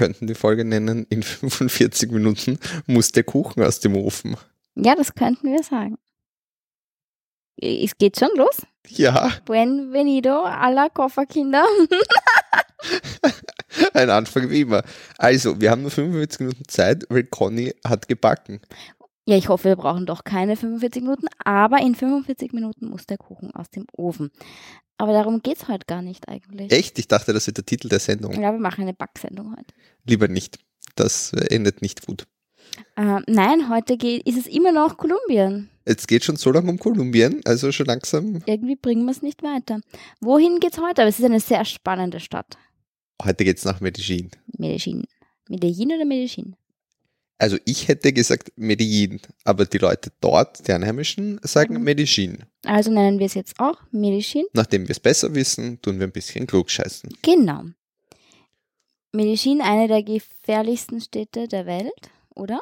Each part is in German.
könnten die Folge nennen, in 45 Minuten muss der Kuchen aus dem Ofen. Ja, das könnten wir sagen. Es geht schon los. Ja, Buenvenido alla Kofferkinder. ein Anfang wie immer. Also, wir haben nur 45 Minuten Zeit, weil Conny hat gebacken. Ja, ich hoffe, wir brauchen doch keine 45 Minuten, aber in 45 Minuten muss der Kuchen aus dem Ofen. Aber darum geht es heute gar nicht eigentlich. Echt? Ich dachte, das ist der Titel der Sendung. Ja, wir machen eine Backsendung heute. Lieber nicht. Das äh, endet nicht gut. Äh, nein, heute geht, ist es immer noch Kolumbien. Jetzt geht schon so lange um Kolumbien, also schon langsam. Irgendwie bringen wir es nicht weiter. Wohin geht's heute? Aber es ist eine sehr spannende Stadt. Heute geht's nach Medellin. Medellin. Medellin oder Medellin? Also ich hätte gesagt Medellin, aber die Leute dort, die Einheimischen, sagen Mhm. Medellin. Also nennen wir es jetzt auch Medellin. Nachdem wir es besser wissen, tun wir ein bisschen klugscheißen. Genau. Medellin, eine der gefährlichsten Städte der Welt, oder?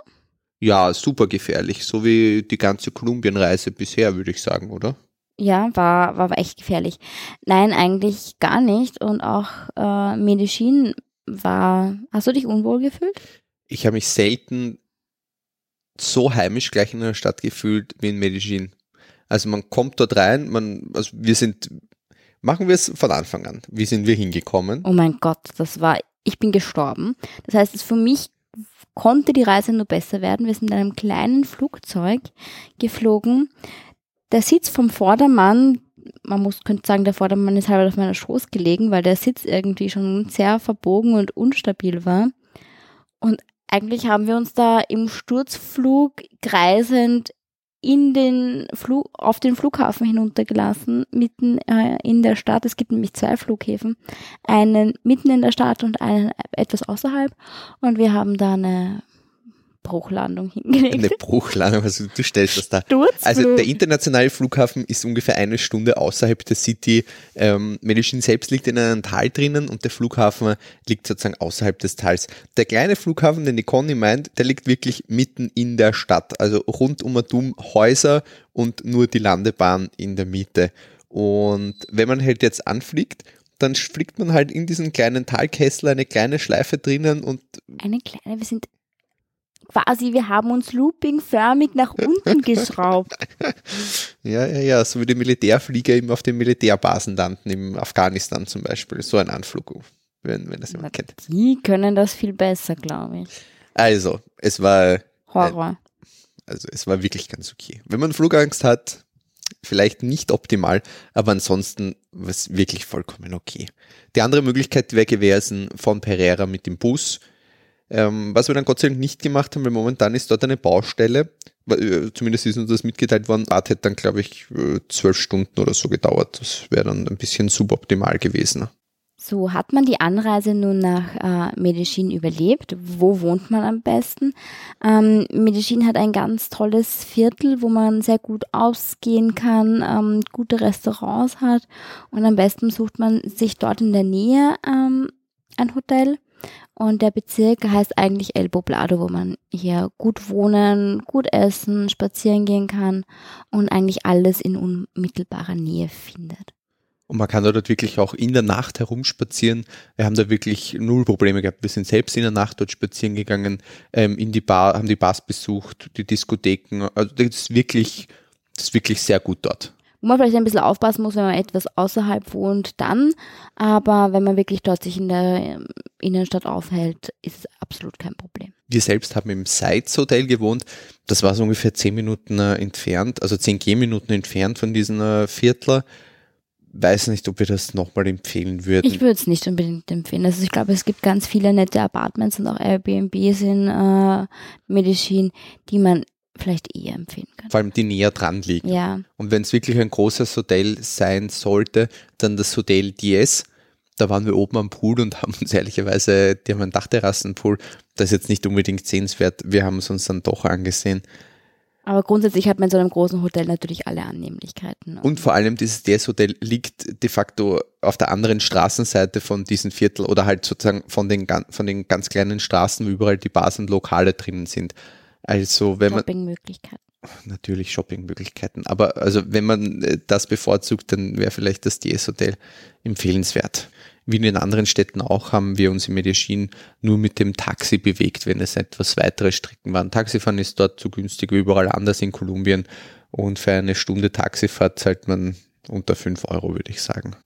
Ja, super gefährlich, so wie die ganze Kolumbienreise bisher, würde ich sagen, oder? Ja, war, war echt gefährlich. Nein, eigentlich gar nicht. Und auch äh, Medellin war. Hast du dich unwohl gefühlt? Ich habe mich selten so heimisch gleich in einer Stadt gefühlt wie in Medellin. Also man kommt dort rein, man, also wir sind, machen wir es von Anfang an. Wie sind wir hingekommen? Oh mein Gott, das war. Ich bin gestorben. Das heißt, es für mich konnte die Reise nur besser werden. Wir sind in einem kleinen Flugzeug geflogen. Der Sitz vom Vordermann, man muss, könnte sagen, der Vordermann ist halb auf meiner Schoß gelegen, weil der Sitz irgendwie schon sehr verbogen und unstabil war. Und eigentlich haben wir uns da im Sturzflug kreisend in den Flug, auf den Flughafen hinuntergelassen, mitten äh, in der Stadt. Es gibt nämlich zwei Flughäfen, einen mitten in der Stadt und einen etwas außerhalb. Und wir haben da eine Bruchlandung hingelegt. Eine Bruchlandung, also du stellst das da. Sturzflug. Also der internationale Flughafen ist ungefähr eine Stunde außerhalb der City. Ähm, Medellin selbst liegt in einem Tal drinnen und der Flughafen liegt sozusagen außerhalb des Tals. Der kleine Flughafen, den die Conny meint, der liegt wirklich mitten in der Stadt. Also rund um und um Häuser und nur die Landebahn in der Mitte. Und wenn man halt jetzt anfliegt, dann fliegt man halt in diesen kleinen Talkessel eine kleine Schleife drinnen und eine kleine, wir sind quasi, wir haben uns loopingförmig nach unten geschraubt. Ja, ja, ja, so wie die Militärflieger eben auf den Militärbasen landen, im Afghanistan zum Beispiel. So ein Anflug, wenn, wenn das jemand kennt. Die können das viel besser, glaube ich. Also, es war, Horror. also es war wirklich ganz okay. Wenn man Flugangst hat, vielleicht nicht optimal, aber ansonsten war es wirklich vollkommen okay. Die andere Möglichkeit wäre gewesen, von Pereira mit dem Bus, ähm, was wir dann Gott sei Dank nicht gemacht haben, weil momentan ist dort eine Baustelle, äh, zumindest ist uns das mitgeteilt worden, Art hätte dann, glaube ich, äh, zwölf Stunden oder so gedauert. Das wäre dann ein bisschen suboptimal gewesen. So, hat man die Anreise nun nach äh, Medellin überlebt? Wo wohnt man am besten? Ähm, Medellin hat ein ganz tolles Viertel, wo man sehr gut ausgehen kann, ähm, gute Restaurants hat und am besten sucht man sich dort in der Nähe ähm, ein Hotel. Und der Bezirk heißt eigentlich El Poblado, wo man hier gut wohnen, gut essen, spazieren gehen kann und eigentlich alles in unmittelbarer Nähe findet. Und man kann dort wirklich auch in der Nacht herumspazieren. Wir haben da wirklich null Probleme gehabt. Wir sind selbst in der Nacht dort spazieren gegangen, ähm, in die Bar, haben die Bars besucht, die Diskotheken. Also das ist wirklich, das ist wirklich sehr gut dort. Wo man vielleicht ein bisschen aufpassen muss, wenn man etwas außerhalb wohnt, dann. Aber wenn man wirklich dort sich in der ähm, Innenstadt aufhält, ist es absolut kein Problem. Wir selbst haben im Seitz Hotel gewohnt. Das war so ungefähr zehn Minuten äh, entfernt, also zehn Gehminuten entfernt von diesem äh, Viertler. Weiß nicht, ob wir das nochmal empfehlen würden. Ich würde es nicht unbedingt empfehlen. Also ich glaube, es gibt ganz viele nette Apartments und auch Airbnbs in äh, Medellin, die man vielleicht eher empfehlen kann. Vor allem die näher dran liegen. Ja, Und wenn es wirklich ein großes Hotel sein sollte, dann das Hotel Diez. Da waren wir oben am Pool und haben uns ehrlicherweise, die haben einen Dachterrassenpool. Das ist jetzt nicht unbedingt sehenswert. Wir haben es uns dann doch angesehen. aber grundsätzlich hat man in so einem großen Hotel natürlich alle Annehmlichkeiten. Und vor allem dieses Diez Hotel liegt de facto auf der anderen Straßenseite von diesem Viertel oder halt sozusagen von den, von den ganz kleinen Straßen, wo überall die Bars und Lokale drinnen sind. Also wenn man Shoppingmöglichkeiten. natürlich Shoppingmöglichkeiten, aber also wenn man äh, das bevorzugt, dann wäre vielleicht das DS Hotel empfehlenswert. wie in den anderen Städten auch, haben wir uns in Medellin nur mit dem Taxi bewegt, wenn es etwas weitere Strecken waren. Taxifahren ist dort so günstig wie überall anders in Kolumbien und für eine Stunde Taxifahrt zahlt man unter 5 Euro, würde ich sagen.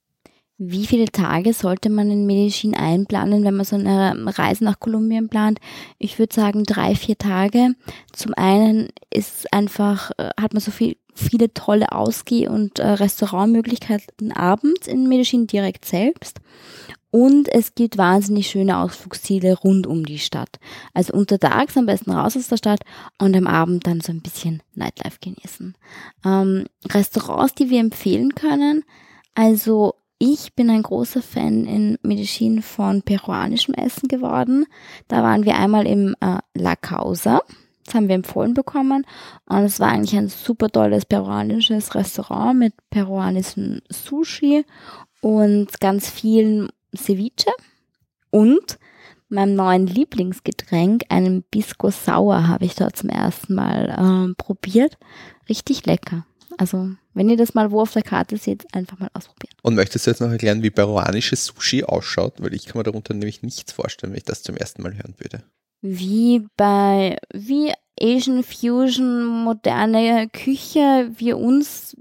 Wie viele Tage sollte man in Medellin einplanen, wenn man so eine Reise nach Kolumbien plant? Ich würde sagen drei, vier Tage. Zum einen ist einfach, äh, hat man so viel, viele tolle Ausgeh- und äh, Restaurantmöglichkeiten abends in Medellin direkt selbst. Und es gibt wahnsinnig schöne Ausflugsziele rund um die Stadt. Also untertags am besten raus aus der Stadt und am Abend dann so ein bisschen Nightlife genießen. Ähm, Restaurants, die wir empfehlen können. Also ich bin ein großer Fan in Medellin von peruanischem Essen geworden. Da waren wir einmal im äh, La Causa. Das haben wir empfohlen bekommen. Und es war eigentlich ein super tolles peruanisches Restaurant mit peruanischem Sushi und ganz vielen Ceviche. Und meinem neuen Lieblingsgetränk, einem Bisco Sauer, habe ich dort zum ersten Mal äh, probiert. Richtig lecker. Also, wenn ihr das mal wo auf der Karte seht, einfach mal ausprobieren. Und möchtest du jetzt noch erklären, wie peruanisches Sushi ausschaut? Weil ich kann mir darunter nämlich nichts vorstellen, wenn ich das zum ersten Mal hören würde. Wie bei, wie Asian Fusion, moderne Küche, wie uns,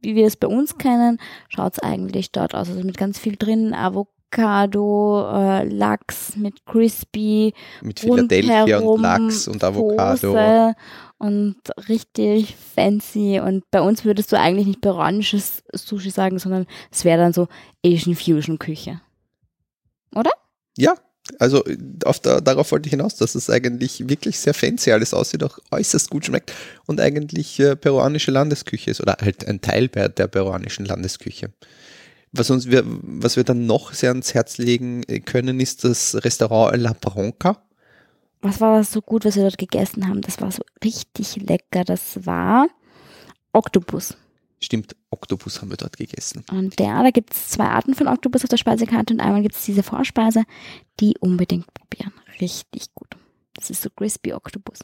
wie wir es bei uns kennen, schaut es eigentlich dort aus. Also mit ganz viel drin, Avocado, äh, Lachs mit Crispy, mit Philadelphia und Lachs und Avocado. Soße und richtig fancy. Und bei uns würdest du eigentlich nicht peruanisches Sushi sagen, sondern es wäre dann so Asian Fusion Küche. Oder? Ja, also auf der, darauf wollte ich hinaus, dass es eigentlich wirklich sehr fancy alles aussieht, auch äußerst gut schmeckt und eigentlich äh, peruanische Landesküche ist oder halt ein Teil der peruanischen Landesküche. Was, uns wir, was wir dann noch sehr ans Herz legen können, ist das Restaurant La Bronca was war das so gut, was wir dort gegessen haben? Das war so richtig lecker. Das war Oktopus. Stimmt, Oktopus haben wir dort gegessen. Und ja, da gibt es zwei Arten von Oktopus auf der Speisekarte und einmal gibt es diese Vorspeise, die unbedingt probieren. Richtig gut. Das ist so Crispy Oktopus.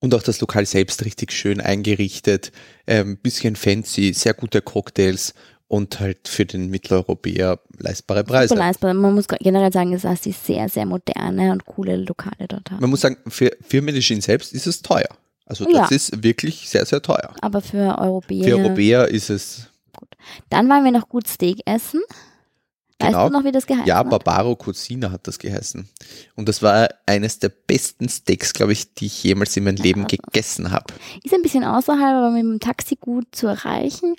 Und auch das Lokal selbst richtig schön eingerichtet, ähm, bisschen fancy, sehr gute Cocktails und halt für den Mitteleuropäer leistbare Preise. Super leistbar. Man muss generell sagen, dass sie sehr, sehr moderne und coole Lokale dort haben. Man muss sagen, für, für Medellin selbst ist es teuer. Also das ja. ist wirklich sehr, sehr teuer. Aber für Europäer. Für Europäer ist es. Gut. Dann waren wir noch gut Steak essen. Weißt genau. du noch, wie das geheißen Ja, hat? Barbaro Cucina hat das geheißen. Und das war eines der besten Steaks, glaube ich, die ich jemals in meinem Leben also. gegessen habe. Ist ein bisschen außerhalb, aber mit dem Taxi gut zu erreichen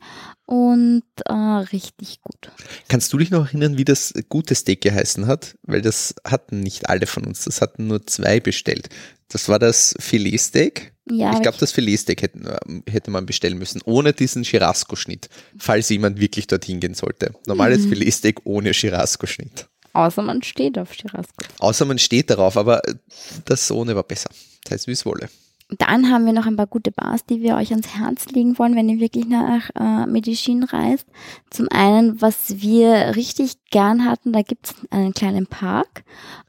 und äh, richtig gut. Kannst du dich noch erinnern, wie das gute Steak geheißen hat? Weil das hatten nicht alle von uns, das hatten nur zwei bestellt. Das war das Filetsteak ja, ich glaube, das Filetsteak hätte, hätte man bestellen müssen, ohne diesen Chirasco-Schnitt, falls jemand wirklich dorthin gehen sollte. Normales mhm. Filetsteak ohne Chirasco-Schnitt. Außer man steht auf Chirasco. Außer man steht darauf, aber das ohne war besser. Das heißt, wie es wolle. Dann haben wir noch ein paar gute Bars, die wir euch ans Herz legen wollen, wenn ihr wirklich nach äh, Medellin reist. Zum einen, was wir richtig gern hatten, da gibt's einen kleinen Park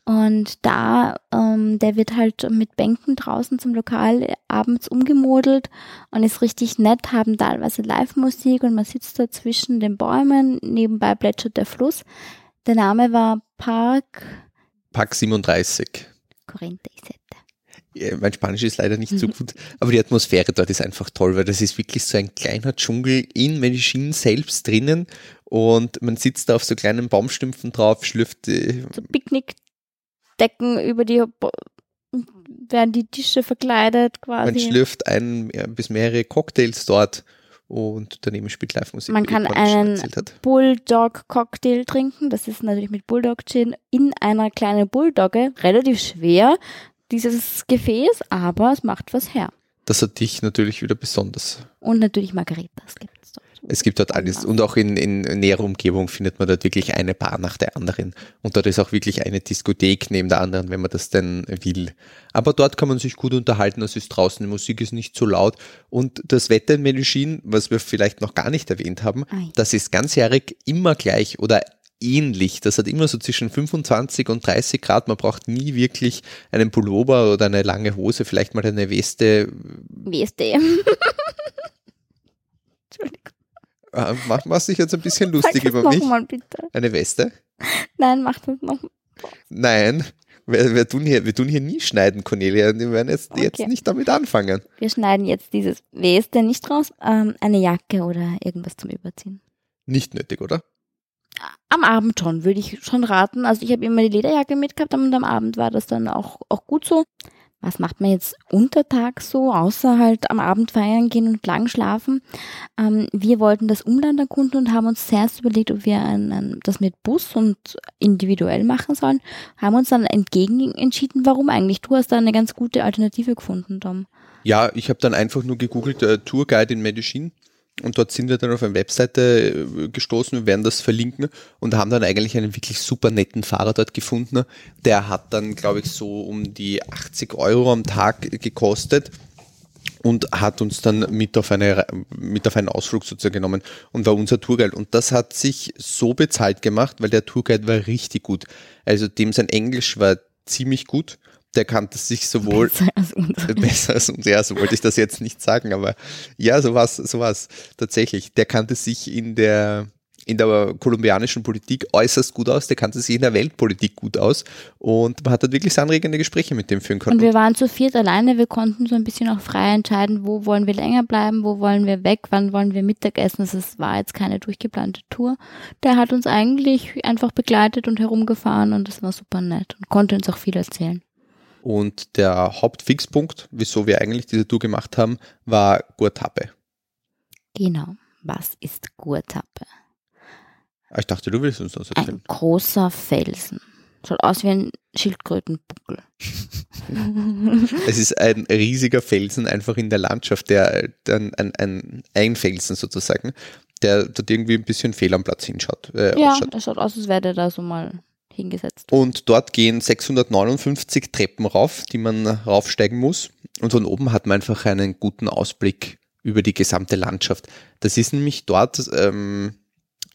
und da, ähm, der wird halt mit Bänken draußen zum Lokal abends umgemodelt und ist richtig nett, haben teilweise Live-Musik und man sitzt da zwischen den Bäumen, nebenbei plätschert der Fluss. Der Name war Park... Park 37. Corrente mein Spanisch ist leider nicht so mhm. gut, aber die Atmosphäre dort ist einfach toll, weil das ist wirklich so ein kleiner Dschungel in Medellin selbst drinnen und man sitzt da auf so kleinen Baumstümpfen drauf, schlürft äh, so Picknickdecken über die werden die Tische verkleidet quasi. Man schlürft ein bis mehrere Cocktails dort und daneben spielt Live-Musik. Man kann einen Bulldog-Cocktail trinken, das ist natürlich mit Bulldog-Gin in einer kleinen Bulldogge, relativ schwer, dieses Gefäß, aber es macht was her. Das hat dich natürlich wieder besonders. Und natürlich Margaritas gibt es dort. Es gibt dort alles. Und auch in, in näherer Umgebung findet man dort wirklich eine Bar nach der anderen. Und dort ist auch wirklich eine Diskothek neben der anderen, wenn man das denn will. Aber dort kann man sich gut unterhalten. Es ist draußen, die Musik ist nicht so laut. Und das Wetter in Medellin, was wir vielleicht noch gar nicht erwähnt haben, Ei. das ist ganzjährig immer gleich oder ähnlich. Das hat immer so zwischen 25 und 30 Grad. Man braucht nie wirklich einen Pullover oder eine lange Hose, vielleicht mal eine Weste. Weste. Entschuldigung. Ah, mach, machst dich jetzt ein bisschen lustig über mich. Mal, bitte. Eine Weste? Nein, mach das noch. Nein, wir, wir, tun hier, wir tun hier nie schneiden, Cornelia. Wir werden jetzt, Okay. jetzt nicht damit anfangen. Wir schneiden jetzt dieses. Denn nicht raus? Ähm, eine Jacke oder irgendwas zum Überziehen. Nicht nötig, oder? Am Abend schon, würde ich schon raten. Also ich habe immer die Lederjacke mitgehabt und am Abend war das dann auch, auch gut so. Was macht man jetzt untertags so, außer halt am Abend feiern gehen und lang schlafen? Ähm, wir wollten das Umland erkunden und haben uns zuerst überlegt, ob wir ein, ein, das mit Bus und individuell machen sollen. Haben uns dann entgegen entschieden, warum eigentlich? Du hast da eine ganz gute Alternative gefunden, Dom. Ja, ich habe dann einfach nur gegoogelt, äh, Tourguide in Medellin. Und dort sind wir dann auf eine Webseite äh, gestoßen, wir werden das verlinken und haben dann eigentlich einen wirklich super netten Fahrer dort gefunden. Der hat dann, glaube ich, so um die 80 Euro am Tag gekostet und hat uns dann mit auf, eine, mit auf einen Ausflug sozusagen genommen und war unser Tourguide. Und das hat sich so bezahlt gemacht, weil der Tourguide war richtig gut. Also dem sein Englisch war ziemlich gut. Der kannte sich sowohl Besser als unser. besser als uns. Ja, so wollte ich das jetzt nicht sagen, aber ja, so so war's tatsächlich. Der kannte sich in der in der kolumbianischen Politik äußerst gut aus, der kannte sich in der Weltpolitik gut aus und man hat dort wirklich anregende Gespräche mit dem führen können. Und wir waren zu viert alleine, wir konnten so ein bisschen auch frei entscheiden, wo wollen wir länger bleiben, wo wollen wir weg, wann wollen wir Mittagessen. Also es war jetzt keine durchgeplante Tour. Der hat uns eigentlich einfach begleitet und herumgefahren und das war super nett und konnte uns auch viel erzählen. Und der Hauptfixpunkt, wieso wir eigentlich diese Tour gemacht haben, war Guatape. Genau. Was ist Gurtappe? Ah, Ich dachte, du willst uns das erzählen. Ein großer Felsen. Schaut aus wie ein Schildkrötenbuckel. Es ist ein riesiger Felsen einfach in der Landschaft, der, der ein, ein, ein, ein Felsen sozusagen, der dort irgendwie ein bisschen fehl am Platz hinschaut. Äh, ja, ausschaut. es schaut aus, als wäre der da so mal hingesetzt. Und dort gehen 659 Treppen rauf, die man raufsteigen muss. Und von oben hat man einfach einen guten Ausblick über die gesamte Landschaft. Das ist nämlich dort ähm,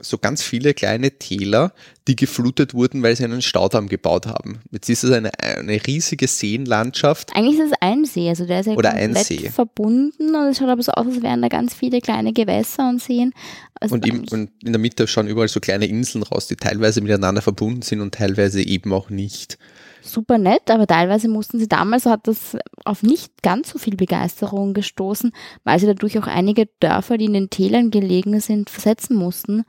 so ganz viele kleine Täler, die geflutet wurden, weil sie einen Staudamm gebaut haben. Jetzt ist es eine, eine riesige Seenlandschaft. Eigentlich ist es ein See, also der ist ja Oder komplett verbunden und es schaut aber so aus, als wären da ganz viele kleine Gewässer und Seen. Also Und, im, und in der Mitte schauen überall so kleine Inseln raus, die teilweise miteinander verbunden sind und teilweise eben auch nicht. Super nett, aber teilweise mussten sie damals, hat das auf nicht ganz so viel Begeisterung gestoßen, weil sie dadurch auch einige Dörfer, die in den Tälern gelegen sind, versetzen mussten.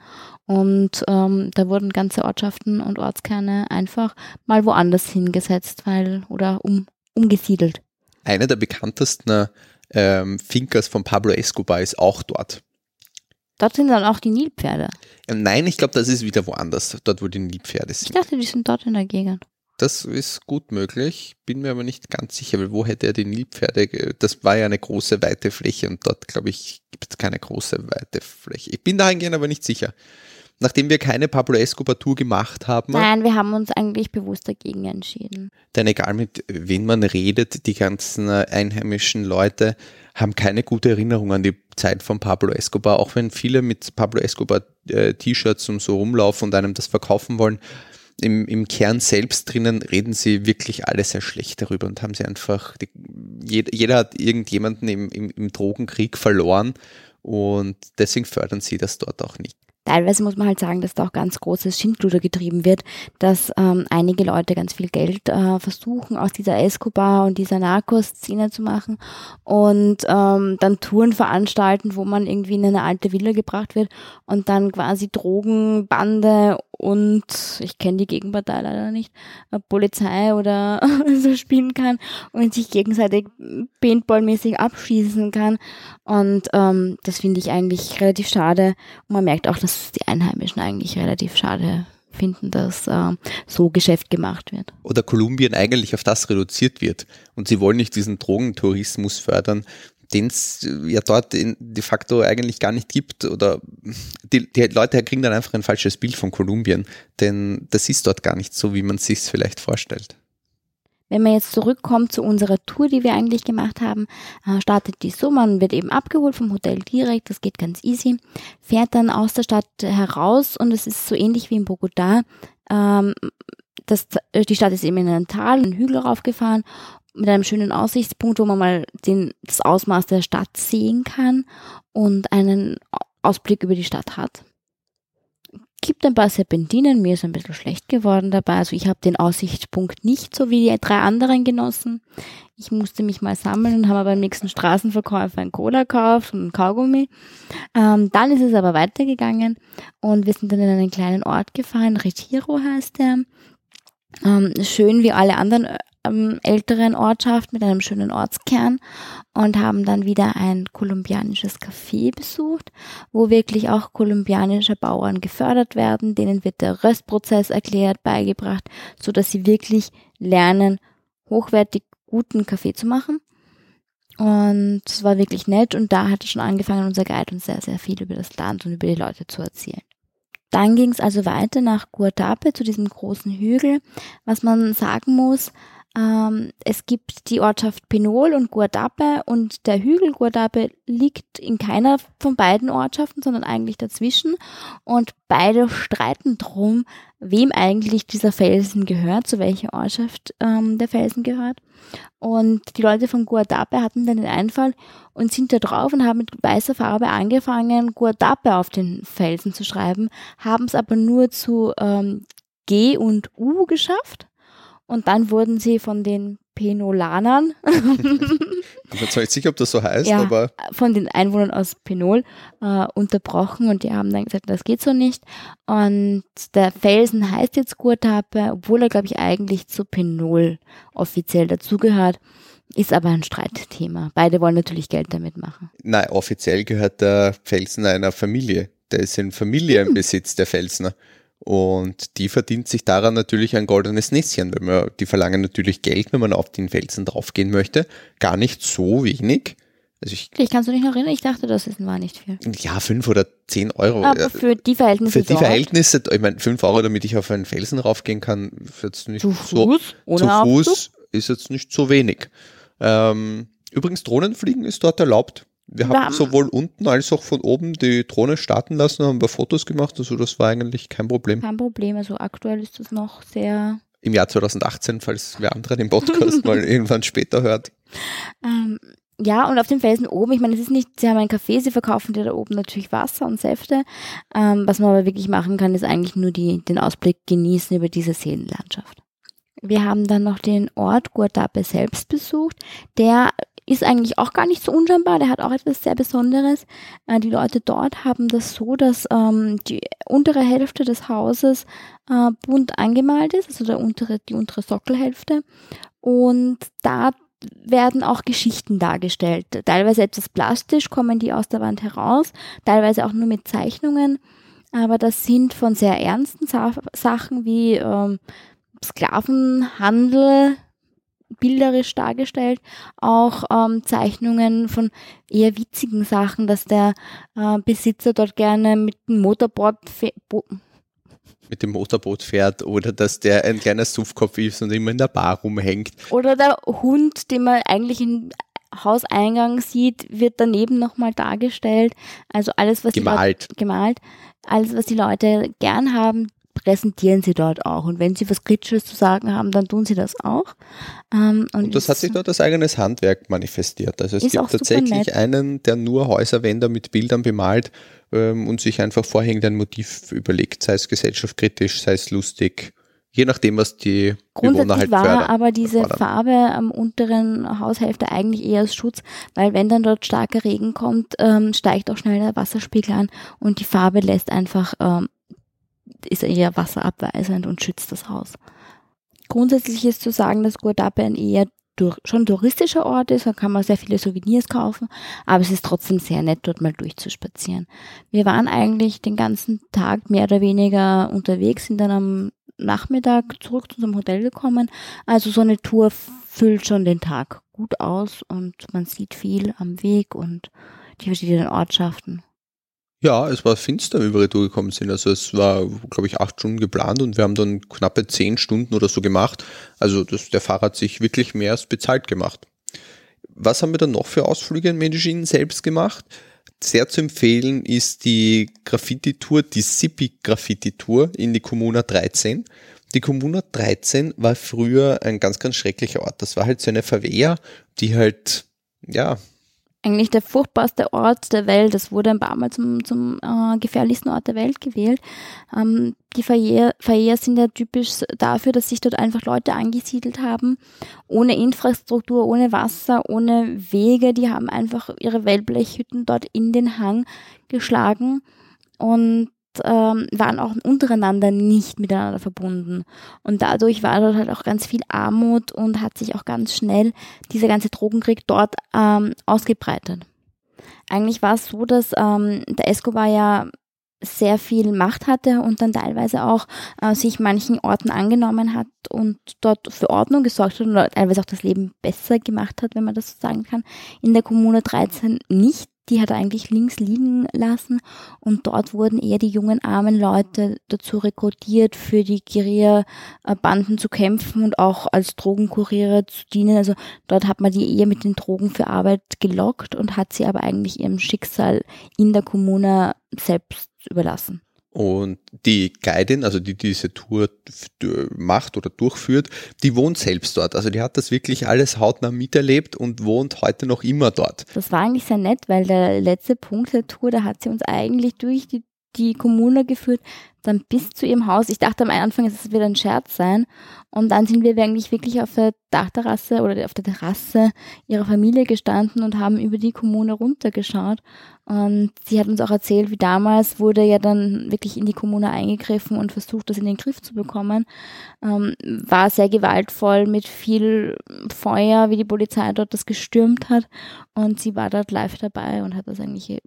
Und ähm, da wurden ganze Ortschaften und Ortskerne einfach mal woanders hingesetzt, weil oder um, umgesiedelt. Einer der bekanntesten ähm, Finkers von Pablo Escobar ist auch dort. Dort sind dann auch die Nilpferde. Ähm, Nein, ich glaube, das ist wieder woanders, dort wo die Nilpferde Ich sind. dachte, die sind dort in der Gegend. Das ist gut möglich, bin mir aber nicht ganz sicher, weil wo hätte er die Nilpferde? Das war ja eine große, weite Fläche und dort, glaube ich, gibt es keine große, weite Fläche. Ich bin dahingehend aber nicht sicher. Nachdem wir keine Pablo Escobar-Tour gemacht haben, Nein, wir haben uns eigentlich bewusst dagegen entschieden. denn egal mit wem man redet, die ganzen äh, einheimischen Leute haben keine gute Erinnerung an die Zeit von Pablo Escobar, auch wenn viele mit Pablo Escobar äh, T-Shirts und so rumlaufen und einem das verkaufen wollen. Im, Im Kern selbst drinnen reden sie wirklich alle sehr schlecht darüber und haben sie einfach, die, jeder, hat irgendjemanden im, im, im Drogenkrieg verloren und deswegen fördern sie das dort auch nicht. Teilweise muss man halt sagen, dass da auch ganz großes Schindluder getrieben wird, dass ähm, einige Leute ganz viel Geld äh, versuchen, aus dieser Escobar und dieser Narcos-Szene zu machen und ähm, dann Touren veranstalten, wo man irgendwie in eine alte Villa gebracht wird und dann quasi Drogenbande und ich kenne die Gegenpartei leider nicht, Polizei oder so spielen kann und sich gegenseitig paintballmäßig abschießen kann. Und ähm, das finde ich eigentlich relativ schade. Und man merkt auch, dass die Einheimischen eigentlich relativ schade finden, dass äh, so Geschäft gemacht wird. oder Kolumbien eigentlich auf das reduziert wird. Und sie wollen nicht diesen Drogentourismus fördern, den es ja dort de facto eigentlich gar nicht gibt. Oder die, die Leute kriegen dann einfach ein falsches Bild von Kolumbien, denn das ist dort gar nicht so, wie man sich vielleicht vorstellt. Wenn man jetzt zurückkommt zu unserer Tour, die wir eigentlich gemacht haben, äh, startet die so, man wird eben abgeholt vom Hotel direkt, das geht ganz easy, fährt dann aus der Stadt heraus und es ist so ähnlich wie in Bogota. Ähm, das, die Stadt ist eben in einem Tal, einen Hügel raufgefahren mit einem schönen Aussichtspunkt, wo man mal den, das Ausmaß der Stadt sehen kann und einen Ausblick über die Stadt hat. gibt ein paar Serpentinen, mir ist ein bisschen schlecht geworden dabei. Also ich habe den Aussichtspunkt nicht so wie die drei anderen genossen. Ich musste mich mal sammeln und habe beim nächsten Straßenverkäufer ein Cola gekauft und ein Kaugummi. Ähm, dann ist es aber weitergegangen und wir sind dann in einen kleinen Ort gefahren, Retiro heißt der. Ähm, schön wie alle anderen ähm, älteren Ortschaft mit einem schönen Ortskern und haben dann wieder ein kolumbianisches Café besucht, wo wirklich auch kolumbianische Bauern gefördert werden. Denen wird der Röstprozess erklärt, beigebracht, so dass sie wirklich lernen, hochwertig guten Kaffee zu machen. Und es war wirklich nett und da hatte schon angefangen, unser Guide uns sehr, sehr viel über das Land und über die Leute zu erzählen. Dann ging es also weiter nach Guardape zu diesem großen Hügel. Was man sagen muss, ähm, es gibt die Ortschaft Pinol und Guardape und der Hügel Guardape liegt in keiner von beiden Ortschaften, sondern eigentlich dazwischen und beide streiten drum, wem eigentlich dieser Felsen gehört, zu welcher Ortschaft ähm, der Felsen gehört. Und die Leute von Guardape hatten dann den Einfall und sind da drauf und haben mit weißer Farbe angefangen, Guardape auf den Felsen zu schreiben, haben es aber nur zu ähm, G und U geschafft und dann wurden sie von den Penolanern. ich bin zwar nicht sicher, ob das so heißt, ja, aber. Von den Einwohnern aus Penol äh, unterbrochen und die haben dann gesagt, das geht so nicht. Und der Felsen heißt jetzt Gurtape, obwohl er, glaube ich, eigentlich zu Penol offiziell dazugehört. Ist aber ein Streitthema. Beide wollen natürlich Geld damit machen. Nein, offiziell gehört der Felsen einer Familie. Der ist in Familienbesitz, hm. der Felsner. Und die verdient sich daran natürlich ein goldenes Näschen, weil man, die verlangen natürlich Geld, wenn man auf den Felsen draufgehen möchte. Gar nicht so wenig. Also ich, ich kannst du dich noch erinnern? Ich dachte, das war nicht viel. Ja, fünf oder zehn Euro. Aber für die Verhältnisse. Für die dort. Verhältnisse, ich meine, fünf Euro, damit ich auf einen Felsen raufgehen kann, ist jetzt nicht zu so. Fuß, ohne zu Fuß ist jetzt nicht so wenig. Ähm, übrigens, Drohnenfliegen ist dort erlaubt. Wir haben, haben sowohl unten als auch von oben die Drohne starten lassen, haben ein paar Fotos gemacht, also das war eigentlich kein Problem. Kein Problem, also aktuell ist das noch sehr. Im Jahr 2018, falls wer andere den Podcast mal irgendwann später hört. Ähm, ja, und auf dem Felsen oben, ich meine, es ist nicht, sie haben einen Café, sie verkaufen dir da oben natürlich Wasser und Säfte. Ähm, was man aber wirklich machen kann, ist eigentlich nur die, den Ausblick genießen über diese Seenlandschaft. Wir haben dann noch den Ort Guardape selbst besucht, der ist eigentlich auch gar nicht so unscheinbar. Der hat auch etwas sehr Besonderes. Äh, die Leute dort haben das so, dass ähm, die untere Hälfte des Hauses äh, bunt angemalt ist, also der untere, die untere Sockelhälfte. Und da werden auch Geschichten dargestellt. Teilweise etwas plastisch kommen die aus der Wand heraus, teilweise auch nur mit Zeichnungen. Aber das sind von sehr ernsten Sa Sachen wie ähm, Sklavenhandel, bilderisch dargestellt, auch ähm, Zeichnungen von eher witzigen Sachen, dass der äh, Besitzer dort gerne mit dem Motorboot mit dem Motorboot fährt oder dass der ein kleiner Suffkopf ist und immer in der Bar rumhängt. Oder der Hund, den man eigentlich im Hauseingang sieht, wird daneben nochmal dargestellt. Also alles, was gemalt. Die Leute, gemalt. Alles, was die Leute gern haben, präsentieren sie dort auch. Und wenn sie was Kritisches zu sagen haben, dann tun sie das auch. Ähm, und, und, das hat sich dort als eigenes Handwerk manifestiert. Also es gibt tatsächlich einen, der nur Häuserwände mit Bildern bemalt ähm, und sich einfach vorhängend ein Motiv überlegt, sei es gesellschaftskritisch, sei es lustig. Je nachdem, was die Bewohner halt war fördern, aber diese Farbe am unteren Haushälfte eigentlich eher als Schutz, weil wenn dann dort starker Regen kommt, ähm, steigt auch schnell der Wasserspiegel an und die Farbe lässt einfach ähm, ist eher wasserabweisend und schützt das Haus. Grundsätzlich ist zu sagen, dass Guardape ein eher durch, schon touristischer Ort ist, da kann man sehr viele Souvenirs kaufen, aber es ist trotzdem sehr nett, dort mal durchzuspazieren. Wir waren eigentlich den ganzen Tag mehr oder weniger unterwegs, sind dann am Nachmittag zurück zu unserem Hotel gekommen. Also so eine Tour füllt schon den Tag gut aus und man sieht viel am Weg und die verschiedenen Ortschaften. Ja, es war finster, wie wir retour gekommen sind. Also es war, glaube ich, acht Stunden geplant und wir haben dann knappe zehn Stunden oder so gemacht. Also das, der Fahrer hat sich wirklich mehr als bezahlt gemacht. Was haben wir dann noch für Ausflüge in Medellin selbst gemacht? Sehr zu empfehlen ist die Graffiti-Tour, die Sipi-Graffiti-Tour in die Kommuna 13. Die Kommuna 13 war früher ein ganz, ganz schrecklicher Ort. Das war halt so eine Verwehr, die halt, ja, eigentlich der furchtbarste Ort der Welt. Es wurde ein paar Mal zum, zum äh, gefährlichsten Ort der Welt gewählt. Ähm, die Verjährs sind ja typisch dafür, dass sich dort einfach Leute angesiedelt haben, ohne Infrastruktur, ohne Wasser, ohne Wege. Die haben einfach ihre Wellblechhütten dort in den Hang geschlagen und ähm, waren auch untereinander nicht miteinander verbunden. Und dadurch war dort halt auch ganz viel Armut und hat sich auch ganz schnell dieser ganze Drogenkrieg dort ähm, ausgebreitet. Eigentlich war es so, dass ähm, der Escobar ja sehr viel Macht hatte und dann teilweise auch äh, sich manchen Orten angenommen hat und dort für Ordnung gesorgt hat und teilweise auch das Leben besser gemacht hat, wenn man das so sagen kann. In der Kommune 13 nicht die hat er eigentlich links liegen lassen und dort wurden eher die jungen armen Leute dazu rekrutiert, für die Guerilla-Banden zu kämpfen und auch als Drogenkuriere zu dienen. Also dort hat man die eher mit den Drogen für Arbeit gelockt und hat sie aber eigentlich ihrem Schicksal in der Kommune selbst überlassen. Und die Guidin, also die diese Tour macht oder durchführt, die wohnt selbst dort. Also die hat das wirklich alles hautnah miterlebt und wohnt heute noch immer dort. Das war eigentlich sehr nett, weil der letzte Punkt der Tour, da hat sie uns eigentlich durch die, die Kommune geführt, dann bis zu ihrem Haus. Ich dachte am Anfang, es wird ein Scherz sein. Und dann sind wir eigentlich wirklich auf der Dachterrasse oder auf der Terrasse ihrer Familie gestanden und haben über die Kommune runtergeschaut. Und sie hat uns auch erzählt, wie damals wurde ja dann wirklich in die Kommune eingegriffen und versucht, das in den Griff zu bekommen. Ähm, war sehr gewaltvoll mit viel Feuer, wie die Polizei dort das gestürmt hat. Und sie war dort live dabei und hat das eigentlich äh,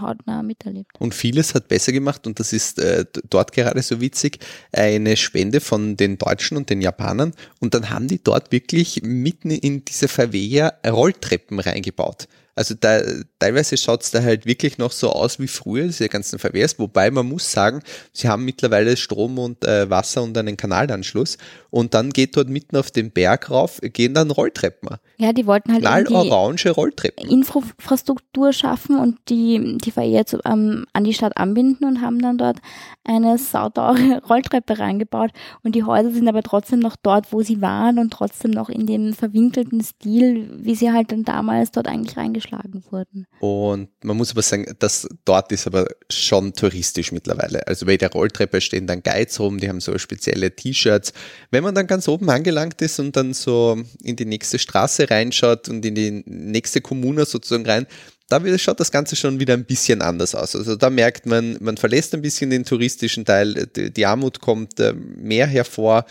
hautnah miterlebt. Und vieles hat besser gemacht und das ist äh, dort gerade so witzig, eine Spende von den Deutschen und den Japanern und dann haben die dort wirklich mitten in diese Favela Rolltreppen reingebaut. Also da, teilweise schaut es da halt wirklich noch so aus wie früher, diese ganzen Verwehrs, wobei man muss sagen, sie haben mittlerweile Strom und äh, Wasser und einen Kanalanschluss und dann geht dort mitten auf den Berg rauf, gehen dann Rolltreppen. Ja, die wollten halt orange Rolltreppen. Infrastruktur schaffen und die, die Verkehr zu, ähm, an die Stadt anbinden und haben dann dort eine sauteure Rolltreppe reingebaut und die Häuser sind aber trotzdem noch dort, wo sie waren und trotzdem noch in dem verwinkelten Stil, wie sie halt dann damals dort eigentlich reingeschlagen geschlagen wurden. Und man muss aber sagen, dass dort ist aber schon touristisch mittlerweile. Also bei der Rolltreppe stehen dann Guides rum, die haben so spezielle T-Shirts. Wenn man dann ganz oben angelangt ist und dann so in die nächste Straße reinschaut und in die nächste Kommune sozusagen rein, da schaut das Ganze schon wieder ein bisschen anders aus. Also da merkt man, man verlässt ein bisschen den touristischen Teil, die Armut kommt äh, mehr hervor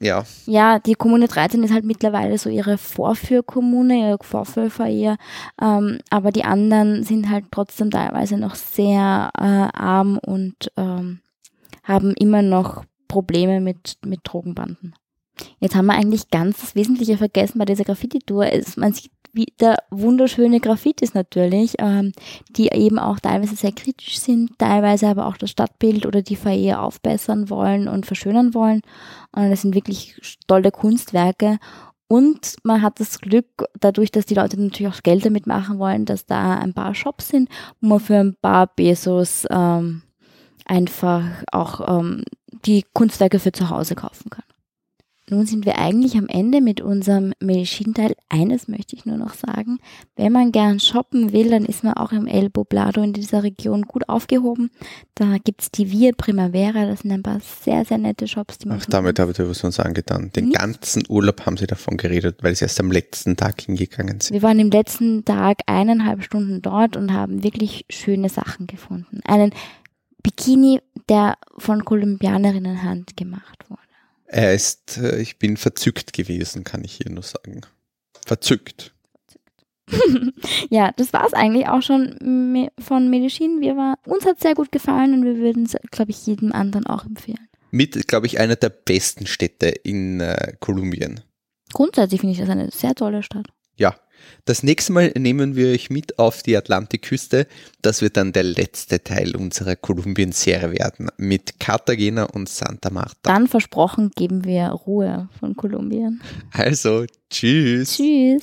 ja. Ja, die Kommune 13 ist halt mittlerweile so ihre Vorführkommune, ihre Vorführverkehr, ähm, aber die anderen sind halt trotzdem teilweise noch sehr äh, arm und ähm, haben immer noch Probleme mit, mit Drogenbanden. Jetzt haben wir eigentlich ganz das Wesentliche vergessen bei dieser Graffiti-Tour. Man sieht wieder wunderschöne Graffitis natürlich, ähm, die eben auch teilweise sehr kritisch sind, teilweise aber auch das Stadtbild oder die Verkehr aufbessern wollen und verschönern wollen. Und das sind wirklich tolle Kunstwerke. Und man hat das Glück, dadurch, dass die Leute natürlich auch Geld damit machen wollen, dass da ein paar Shops sind, wo man für ein paar Pesos ähm, einfach auch ähm, die Kunstwerke für zu Hause kaufen kann. Nun sind wir eigentlich am Ende mit unserem Medizinteil. Eines möchte ich nur noch sagen. Wenn man gern shoppen will, dann ist man auch im El Poblado in dieser Region gut aufgehoben. Da gibt's die Via Primavera. Das sind ein paar sehr, sehr nette Shops. Die man Ach, damit habe ich was uns angetan. Den Nicht? ganzen Urlaub haben sie davon geredet, weil sie erst am letzten Tag hingegangen sind. Wir waren im letzten Tag eineinhalb Stunden dort und haben wirklich schöne Sachen gefunden. Einen Bikini, der von Kolumbianerinnen Hand gemacht wurde. Er ist, äh, ich bin verzückt gewesen, kann ich hier nur sagen. Verzückt. ja, das war es eigentlich auch schon von Medellin. Wir war, uns hat es sehr gut gefallen und wir würden es, glaube ich, jedem anderen auch empfehlen. Mit, glaube ich, einer der besten Städte in äh, Kolumbien. Grundsätzlich finde ich das eine sehr tolle Stadt. Ja, das nächste Mal nehmen wir euch mit auf die Atlantikküste. Das wird dann der letzte Teil unserer Kolumbien-Serie werden mit Cartagena und Santa Marta. Dann versprochen geben wir Ruhe von Kolumbien. Also, tschüss. Tschüss.